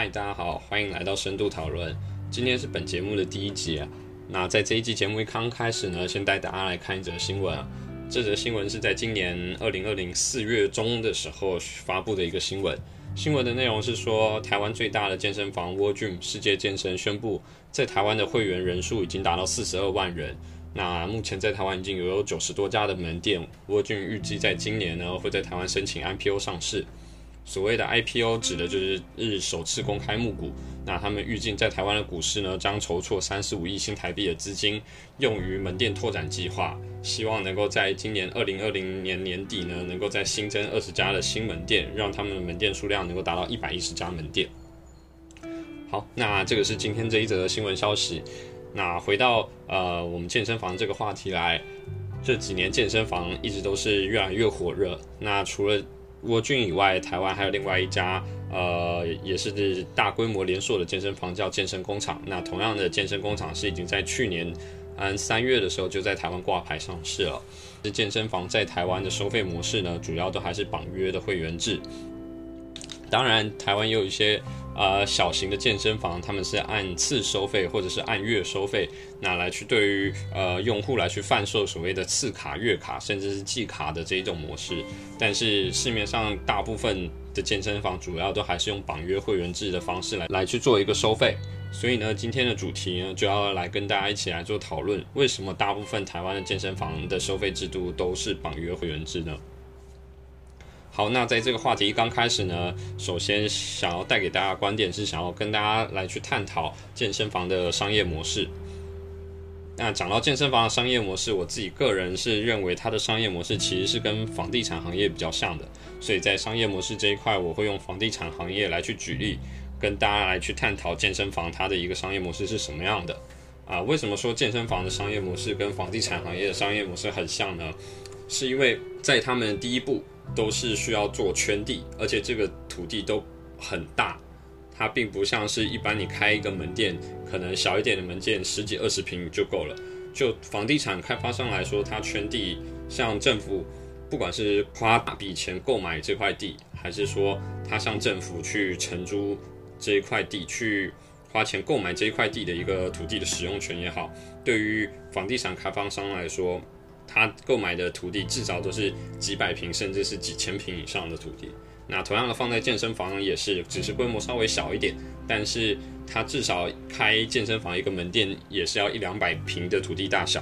嗨，大家好，欢迎来到深度讨论。今天是本节目的第一集啊。那在这一集节目一刚开始呢，先带大家来看一则新闻。这则新闻是在今年二零二零四月中的时候发布的一个新闻。新闻的内容是说，台湾最大的健身房 w o r Gym 世界健身宣布，在台湾的会员人数已经达到四十二万人。那目前在台湾已经有九十多家的门店 w o r Gym 预计在今年呢会在台湾申请 IPO 上市。所谓的 IPO 指的就是日首次公开募股，那他们预计在台湾的股市呢，将筹措三十五亿新台币的资金，用于门店拓展计划，希望能够在今年二零二零年年底呢，能够再新增二十家的新门店，让他们的门店数量能够达到一百一十家门店。好，那这个是今天这一则的新闻消息。那回到呃我们健身房这个话题来，这几年健身房一直都是越来越火热。那除了国俊以外，台湾还有另外一家，呃，也是大规模连锁的健身房，叫健身工厂。那同样的健身工厂是已经在去年，嗯，三月的时候就在台湾挂牌上市了。这健身房在台湾的收费模式呢，主要都还是绑约的会员制。当然，台湾也有一些。呃，小型的健身房，他们是按次收费或者是按月收费，那来去对于呃用户来去贩售所谓的次卡、月卡，甚至是季卡的这一种模式。但是市面上大部分的健身房主要都还是用绑约会员制的方式来来去做一个收费。所以呢，今天的主题呢就要来跟大家一起来做讨论，为什么大部分台湾的健身房的收费制度都是绑约会员制呢？好，那在这个话题刚开始呢，首先想要带给大家观点是想要跟大家来去探讨健身房的商业模式。那讲到健身房的商业模式，我自己个人是认为它的商业模式其实是跟房地产行业比较像的，所以在商业模式这一块，我会用房地产行业来去举例，跟大家来去探讨健身房它的一个商业模式是什么样的。啊，为什么说健身房的商业模式跟房地产行业的商业模式很像呢？是因为在他们第一步。都是需要做圈地，而且这个土地都很大，它并不像是一般你开一个门店，可能小一点的门店十几二十平就够了。就房地产开发商来说，它圈地，像政府不管是花大笔钱购买这块地，还是说他向政府去承租这一块地，去花钱购买这一块地的一个土地的使用权也好，对于房地产开发商来说。他购买的土地至少都是几百平，甚至是几千平以上的土地。那同样的放在健身房也是，只是规模稍微小一点，但是他至少开健身房一个门店也是要一两百平的土地大小。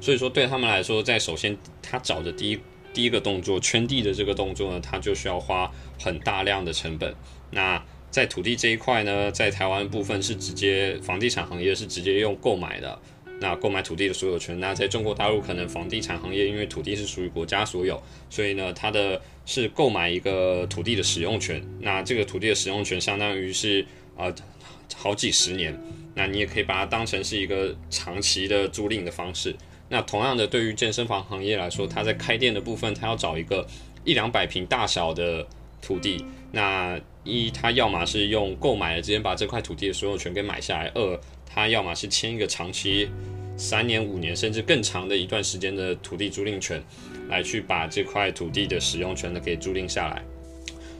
所以说对他们来说，在首先他找的第一第一个动作圈地的这个动作呢，他就需要花很大量的成本。那在土地这一块呢，在台湾部分是直接房地产行业是直接用购买的。那购买土地的所有权，那在中国大陆可能房地产行业因为土地是属于国家所有，所以呢，它的是购买一个土地的使用权。那这个土地的使用权相当于是呃好几十年，那你也可以把它当成是一个长期的租赁的方式。那同样的，对于健身房行业来说，它在开店的部分，它要找一个一两百平大小的土地。那一，他要么是用购买的直接把这块土地的所有权给买下来；二，他要么是签一个长期。三年、五年甚至更长的一段时间的土地租赁权，来去把这块土地的使用权呢给租赁下来。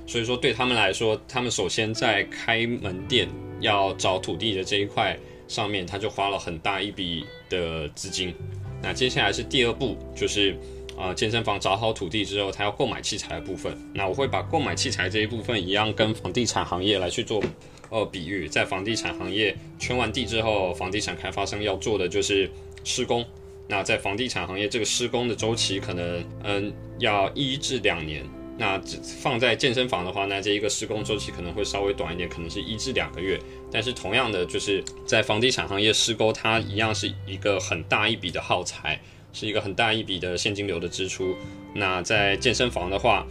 所以说，对他们来说，他们首先在开门店要找土地的这一块上面，他就花了很大一笔的资金。那接下来是第二步，就是、呃，健身房找好土地之后，他要购买器材的部分。那我会把购买器材这一部分一样跟房地产行业来去做。呃，比喻在房地产行业圈完地之后，房地产开发商要做的就是施工。那在房地产行业，这个施工的周期可能嗯要一至两年。那放在健身房的话，那这一个施工周期可能会稍微短一点，可能是一至两个月。但是同样的，就是在房地产行业施工，它一样是一个很大一笔的耗材，是一个很大一笔的现金流的支出。那在健身房的话，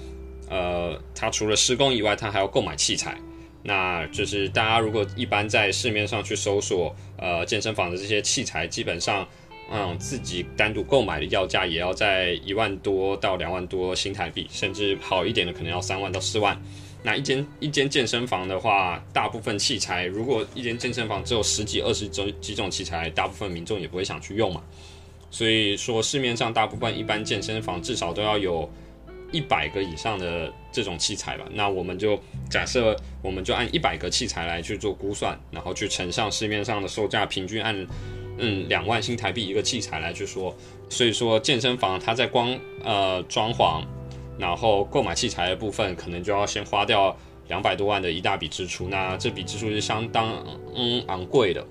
呃，它除了施工以外，它还要购买器材。那就是大家如果一般在市面上去搜索，呃，健身房的这些器材，基本上，嗯，自己单独购买的要价也要在一万多到两万多新台币，甚至好一点的可能要三万到四万。那一间一间健身房的话，大部分器材，如果一间健身房只有十几二十种几种器材，大部分民众也不会想去用嘛。所以说市面上大部分一般健身房至少都要有一百个以上的这种器材吧。那我们就假设，我们就按一百个器材来去做估算，然后去乘上市面上的售价，平均按嗯两万新台币一个器材来去说。所以说，健身房它在光呃装潢，然后购买器材的部分，可能就要先花掉两百多万的一大笔支出。那这笔支出是相当嗯昂贵的。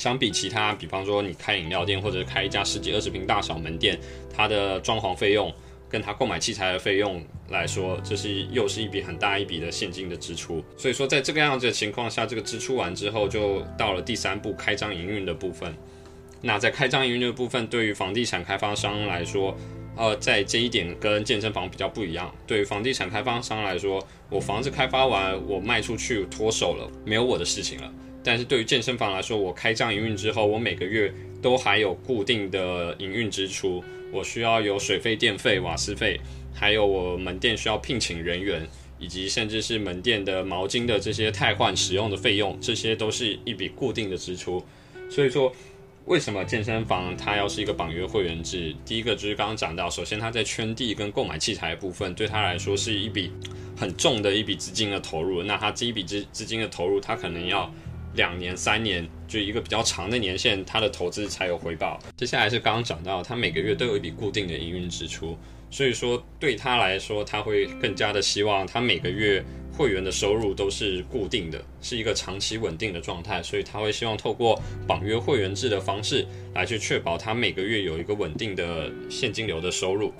相比其他，比方说你开饮料店或者开一家十几二十平大小门店，它的装潢费用跟它购买器材的费用来说，这是又是一笔很大一笔的现金的支出。所以说，在这个样子的情况下，这个支出完之后，就到了第三步开张营运的部分。那在开张营运的部分，对于房地产开发商来说，呃，在这一点跟健身房比较不一样。对于房地产开发商来说，我房子开发完，我卖出去脱手了，没有我的事情了。但是对于健身房来说，我开张营运之后，我每个月都还有固定的营运支出，我需要有水费、电费、瓦斯费，还有我门店需要聘请人员，以及甚至是门店的毛巾的这些汰换使用的费用，这些都是一笔固定的支出。所以说，为什么健身房它要是一个绑约会员制？第一个就是刚刚讲到，首先它在圈地跟购买器材的部分，对它来说是一笔很重的一笔资金的投入。那它这一笔资资金的投入，它可能要。两年、三年，就一个比较长的年限，他的投资才有回报。接下来是刚刚讲到，他每个月都有一笔固定的营运支出，所以说对他来说，他会更加的希望他每个月会员的收入都是固定的，是一个长期稳定的状态，所以他会希望透过绑约会员制的方式来去确保他每个月有一个稳定的现金流的收入。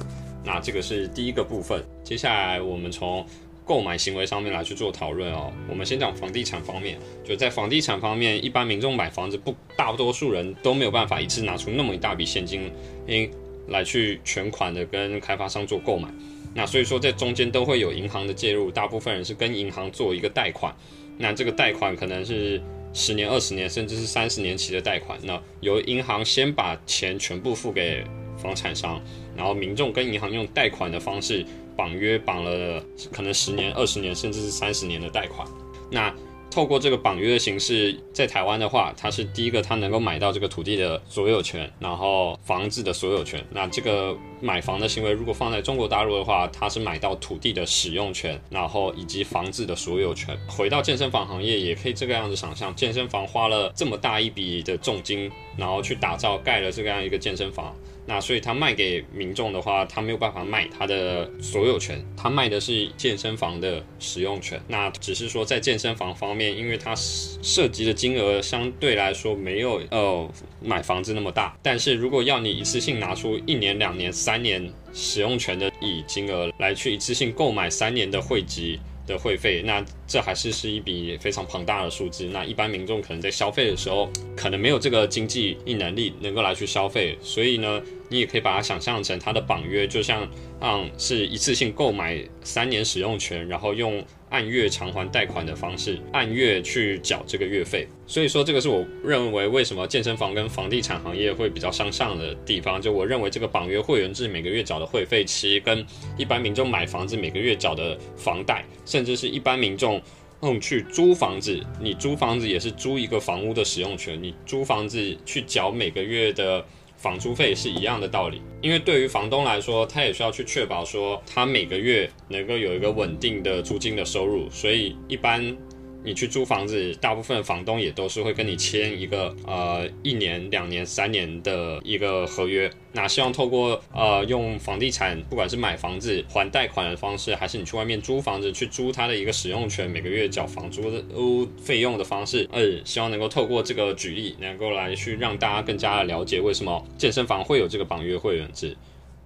那这个是第一个部分。接下来我们从购买行为上面来去做讨论哦。我们先讲房地产方面，就在房地产方面，一般民众买房子不，大多数人都没有办法一次拿出那么一大笔现金，因来去全款的跟开发商做购买。那所以说，在中间都会有银行的介入，大部分人是跟银行做一个贷款。那这个贷款可能是十年、二十年，甚至是三十年期的贷款。那由银行先把钱全部付给房产商，然后民众跟银行用贷款的方式。绑约绑了可能十年、二十年，甚至是三十年的贷款。那透过这个绑约的形式，在台湾的话，它是第一个，它能够买到这个土地的所有权，然后房子的所有权。那这个买房的行为，如果放在中国大陆的话，它是买到土地的使用权，然后以及房子的所有权。回到健身房行业，也可以这个样子想象，健身房花了这么大一笔的重金，然后去打造盖了这个样一个健身房。那所以他卖给民众的话，他没有办法卖他的所有权，他卖的是健身房的使用权。那只是说在健身房方面，因为它涉及的金额相对来说没有呃买房子那么大。但是如果要你一次性拿出一年、两年、三年使用权的以金额来去一次性购买三年的会籍的会费，那这还是是一笔非常庞大的数字。那一般民众可能在消费的时候，可能没有这个经济能力能够来去消费，所以呢，你也可以把它想象成它的绑约，就像嗯是一次性购买三年使用权，然后用。按月偿还贷款的方式，按月去缴这个月费。所以说，这个是我认为为什么健身房跟房地产行业会比较相像的地方。就我认为，这个绑约会员制每个月缴的会费，其实跟一般民众买房子每个月缴的房贷，甚至是一般民众嗯去租房子，你租房子也是租一个房屋的使用权，你租房子去缴每个月的。房租费是一样的道理，因为对于房东来说，他也需要去确保说他每个月能够有一个稳定的租金的收入，所以一般。你去租房子，大部分房东也都是会跟你签一个呃一年、两年、三年的一个合约。那希望透过呃用房地产，不管是买房子还贷款的方式，还是你去外面租房子去租它的一个使用权，每个月缴房租的屋费用的方式，呃，希望能够透过这个举例，能够来去让大家更加的了解为什么健身房会有这个绑约会员制。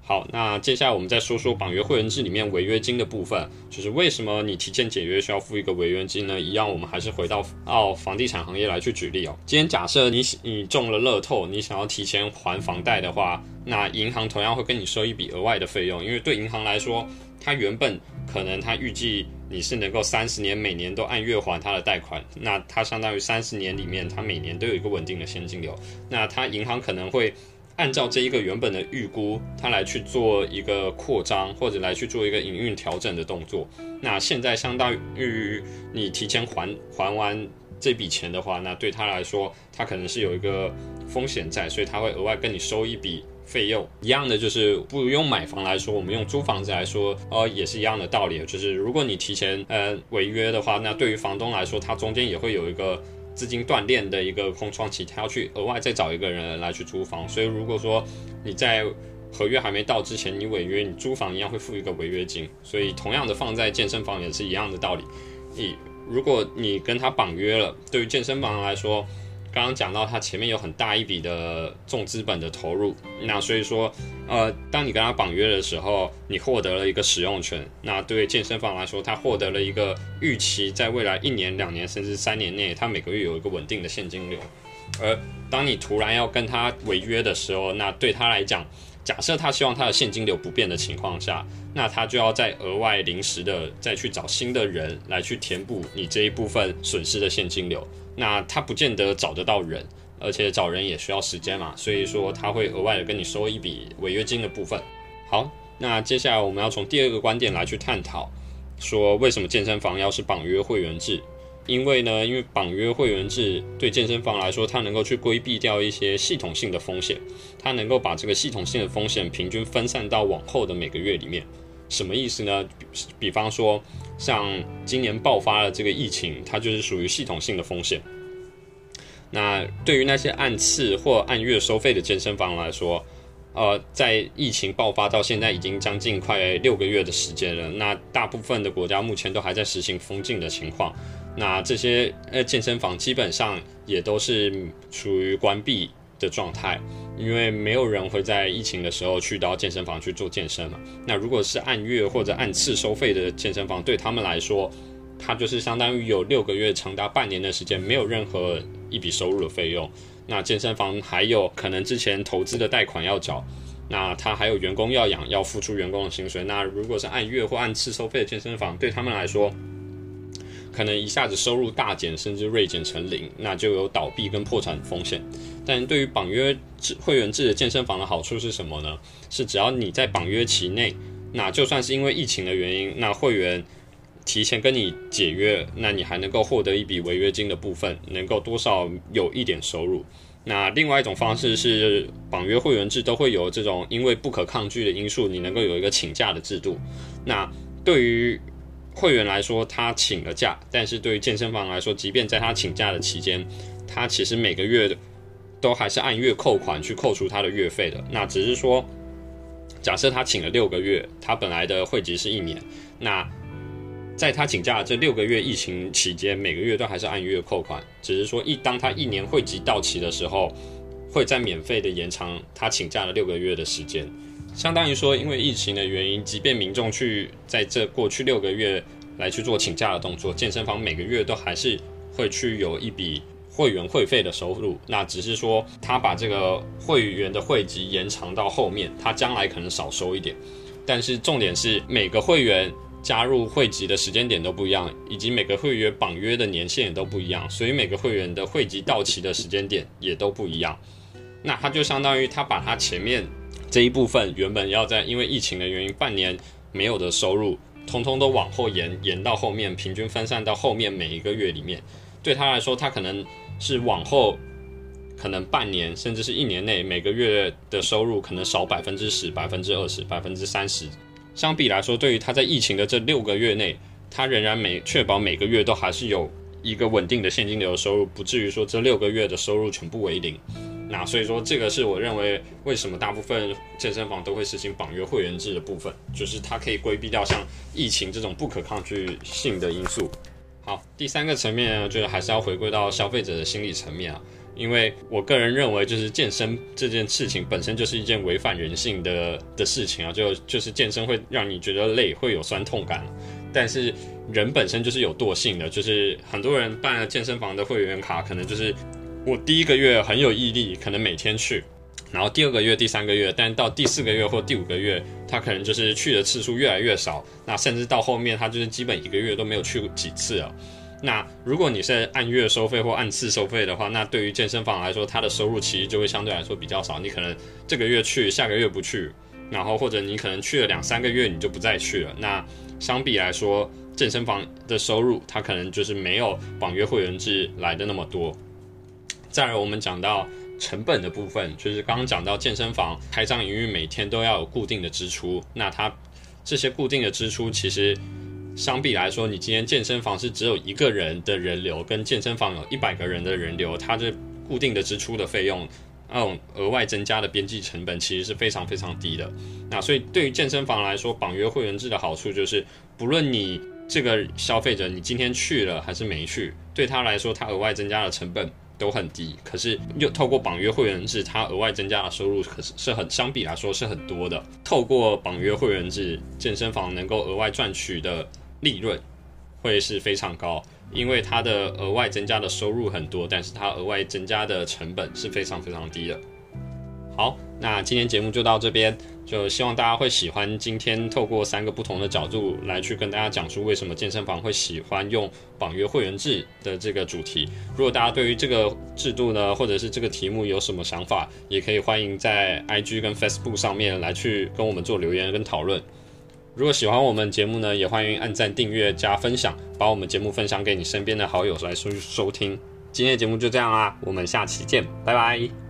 好，那接下来我们再说说绑约会员制里面违约金的部分，就是为什么你提前解约需要付一个违约金呢？一样，我们还是回到到房地产行业来去举例哦。今天假设你你中了乐透，你想要提前还房贷的话，那银行同样会跟你收一笔额外的费用，因为对银行来说，它原本可能它预计你是能够三十年每年都按月还它的贷款，那它相当于三十年里面它每年都有一个稳定的现金流，那它银行可能会。按照这一个原本的预估，它来去做一个扩张，或者来去做一个营运调整的动作。那现在相当于你提前还还完这笔钱的话，那对他来说，他可能是有一个风险在，所以他会额外跟你收一笔费用一样的，就是不用买房来说，我们用租房子来说，呃，也是一样的道理。就是如果你提前呃违约的话，那对于房东来说，他中间也会有一个资金断裂的一个空窗期，他要去额外再找一个人来去租房。所以如果说你在合约还没到之前，你违约，你租房一样会付一个违约金。所以同样的放在健身房也是一样的道理。你如果你跟他绑约了，对于健身房来说，刚刚讲到他前面有很大一笔的重资本的投入，那所以说，呃，当你跟他绑约的时候，你获得了一个使用权。那对健身房来说，他获得了一个预期，在未来一年、两年甚至三年内，他每个月有一个稳定的现金流。而当你突然要跟他违约的时候，那对他来讲，假设他希望他的现金流不变的情况下，那他就要再额外临时的再去找新的人来去填补你这一部分损失的现金流。那他不见得找得到人，而且找人也需要时间嘛，所以说他会额外的跟你收一笔违约金的部分。好，那接下来我们要从第二个观点来去探讨，说为什么健身房要是绑约会员制？因为呢，因为绑约会员制对健身房来说，它能够去规避掉一些系统性的风险，它能够把这个系统性的风险平均分散到往后的每个月里面。什么意思呢？比，比方说，像今年爆发了这个疫情，它就是属于系统性的风险。那对于那些按次或按月收费的健身房来说，呃，在疫情爆发到现在已经将近快六个月的时间了。那大部分的国家目前都还在实行封禁的情况。那这些呃健身房基本上也都是处于关闭的状态，因为没有人会在疫情的时候去到健身房去做健身嘛。那如果是按月或者按次收费的健身房，对他们来说，它就是相当于有六个月长达半年的时间没有任何一笔收入的费用。那健身房还有可能之前投资的贷款要缴，那他还有员工要养，要付出员工的薪水。那如果是按月或按次收费的健身房，对他们来说，可能一下子收入大减，甚至锐减成零，那就有倒闭跟破产风险。但对于绑约制会员制的健身房的好处是什么呢？是只要你在绑约期内，那就算是因为疫情的原因，那会员提前跟你解约，那你还能够获得一笔违约金的部分，能够多少有一点收入。那另外一种方式是绑约会员制都会有这种因为不可抗拒的因素，你能够有一个请假的制度。那对于会员来说，他请了假，但是对于健身房来说，即便在他请假的期间，他其实每个月都还是按月扣款去扣除他的月费的。那只是说，假设他请了六个月，他本来的会籍是一年，那在他请假的这六个月疫情期间，每个月都还是按月扣款，只是说一当他一年会籍到期的时候，会再免费的延长他请假的六个月的时间。相当于说，因为疫情的原因，即便民众去在这过去六个月来去做请假的动作，健身房每个月都还是会去有一笔会员会费的收入。那只是说，他把这个会员的会籍延长到后面，他将来可能少收一点。但是重点是，每个会员加入会籍的时间点都不一样，以及每个会员绑约的年限也都不一样，所以每个会员的会籍到期的时间点也都不一样。那他就相当于他把他前面。这一部分原本要在因为疫情的原因半年没有的收入，通通都往后延，延到后面，平均分散到后面每一个月里面。对他来说，他可能是往后可能半年甚至是一年内每个月的收入可能少百分之十、百分之二十、百分之三十。相比来说，对于他在疫情的这六个月内，他仍然每确保每个月都还是有一个稳定的现金流收入，不至于说这六个月的收入全部为零。那所以说，这个是我认为为什么大部分健身房都会实行绑约会员制的部分，就是它可以规避掉像疫情这种不可抗拒性的因素。好，第三个层面呢，就是还是要回归到消费者的心理层面啊，因为我个人认为，就是健身这件事情本身就是一件违反人性的的事情啊，就就是健身会让你觉得累，会有酸痛感，但是人本身就是有惰性的，就是很多人办了健身房的会员卡，可能就是。我第一个月很有毅力，可能每天去，然后第二个月、第三个月，但到第四个月或第五个月，他可能就是去的次数越来越少，那甚至到后面他就是基本一个月都没有去过几次了。那如果你是按月收费或按次收费的话，那对于健身房来说，它的收入其实就会相对来说比较少。你可能这个月去，下个月不去，然后或者你可能去了两三个月你就不再去了。那相比来说，健身房的收入它可能就是没有绑约会员制来的那么多。再来，我们讲到成本的部分，就是刚刚讲到健身房开张营运每天都要有固定的支出，那它这些固定的支出其实相比来说，你今天健身房是只有一个人的人流，跟健身房有一百个人的人流，它这固定的支出的费用，那种额外增加的边际成本其实是非常非常低的。那所以对于健身房来说，绑约会员制的好处就是，不论你这个消费者你今天去了还是没去，对他来说，他额外增加的成本。都很低，可是又透过绑约会员制，它额外增加的收入可是是很相比来说是很多的。透过绑约会员制，健身房能够额外赚取的利润会是非常高，因为它的额外增加的收入很多，但是它额外增加的成本是非常非常低的。好，那今天节目就到这边，就希望大家会喜欢今天透过三个不同的角度来去跟大家讲述为什么健身房会喜欢用绑约会员制的这个主题。如果大家对于这个制度呢，或者是这个题目有什么想法，也可以欢迎在 IG 跟 Facebook 上面来去跟我们做留言跟讨论。如果喜欢我们节目呢，也欢迎按赞、订阅、加分享，把我们节目分享给你身边的好友来收收听。今天的节目就这样啦，我们下期见，拜拜。